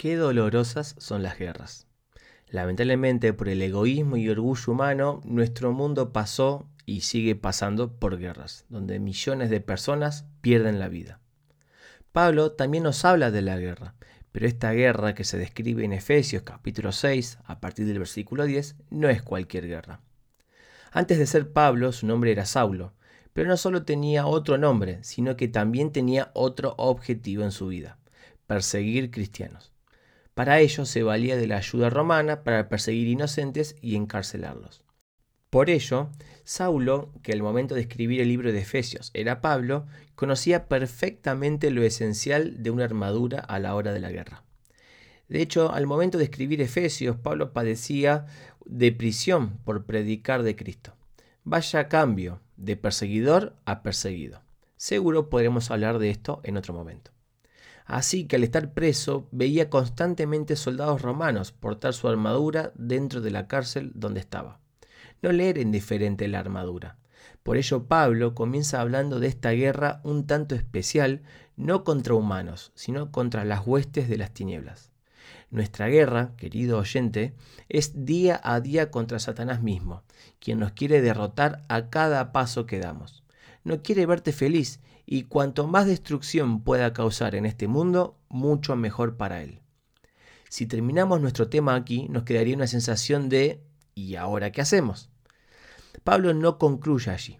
Qué dolorosas son las guerras. Lamentablemente, por el egoísmo y orgullo humano, nuestro mundo pasó y sigue pasando por guerras, donde millones de personas pierden la vida. Pablo también nos habla de la guerra, pero esta guerra que se describe en Efesios capítulo 6, a partir del versículo 10, no es cualquier guerra. Antes de ser Pablo, su nombre era Saulo, pero no solo tenía otro nombre, sino que también tenía otro objetivo en su vida, perseguir cristianos. Para ello se valía de la ayuda romana para perseguir inocentes y encarcelarlos. Por ello, Saulo, que al momento de escribir el libro de Efesios era Pablo, conocía perfectamente lo esencial de una armadura a la hora de la guerra. De hecho, al momento de escribir Efesios, Pablo padecía de prisión por predicar de Cristo. Vaya cambio de perseguidor a perseguido. Seguro podremos hablar de esto en otro momento. Así que al estar preso veía constantemente soldados romanos portar su armadura dentro de la cárcel donde estaba. No le era indiferente la armadura. Por ello Pablo comienza hablando de esta guerra un tanto especial, no contra humanos, sino contra las huestes de las tinieblas. Nuestra guerra, querido oyente, es día a día contra Satanás mismo, quien nos quiere derrotar a cada paso que damos. No quiere verte feliz y cuanto más destrucción pueda causar en este mundo, mucho mejor para él. Si terminamos nuestro tema aquí, nos quedaría una sensación de ¿y ahora qué hacemos? Pablo no concluye allí.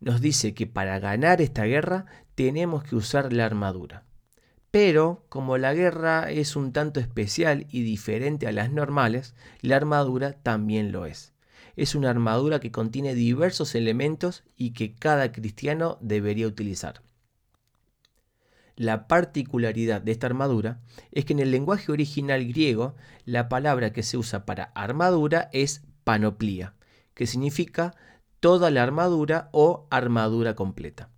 Nos dice que para ganar esta guerra tenemos que usar la armadura. Pero como la guerra es un tanto especial y diferente a las normales, la armadura también lo es. Es una armadura que contiene diversos elementos y que cada cristiano debería utilizar. La particularidad de esta armadura es que en el lenguaje original griego la palabra que se usa para armadura es panoplia, que significa toda la armadura o armadura completa.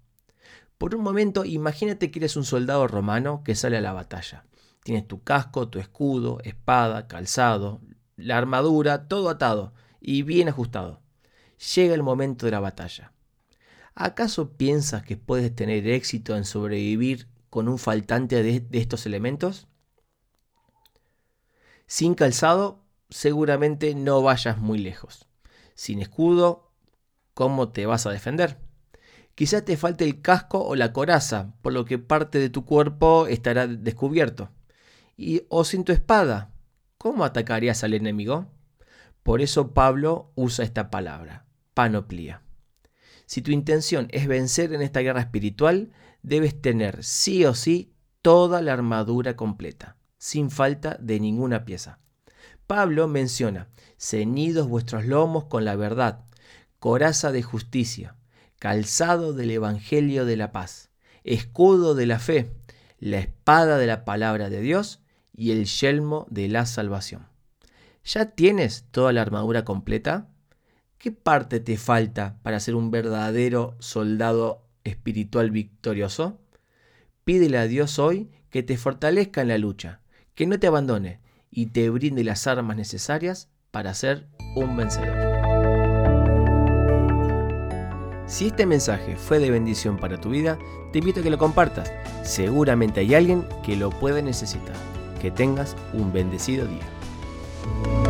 Por un momento imagínate que eres un soldado romano que sale a la batalla. Tienes tu casco, tu escudo, espada, calzado, la armadura, todo atado y bien ajustado. Llega el momento de la batalla. ¿Acaso piensas que puedes tener éxito en sobrevivir con un faltante de, estos elementos? Sin calzado, seguramente no vayas muy lejos. Sin escudo, ¿cómo te vas a defender? Quizás te falte el casco o la coraza, por lo que parte de tu cuerpo estará descubierto. Y, o sin tu espada, ¿cómo atacarías al enemigo? Por eso Pablo usa esta palabra, panoplia. Si tu intención es vencer en esta guerra espiritual, debes tener sí o sí toda la armadura completa, sin falta de ninguna pieza. Pablo menciona, ceñidos vuestros lomos con la verdad, coraza de justicia, calzado del Evangelio de la paz, escudo de la fe, la espada de la palabra de Dios y el yelmo de la salvación. ¿Ya tienes toda la armadura completa? ¿Qué parte te falta para ser un verdadero soldado espiritual victorioso? Pídele a Dios hoy que te fortalezca en la lucha, que no te abandone y te brinde las armas necesarias para ser un vencedor. Si este mensaje fue de bendición para tu vida, te invito a que lo compartas. Seguramente hay alguien que lo puede necesitar. Que tengas un bendecido día. Bye.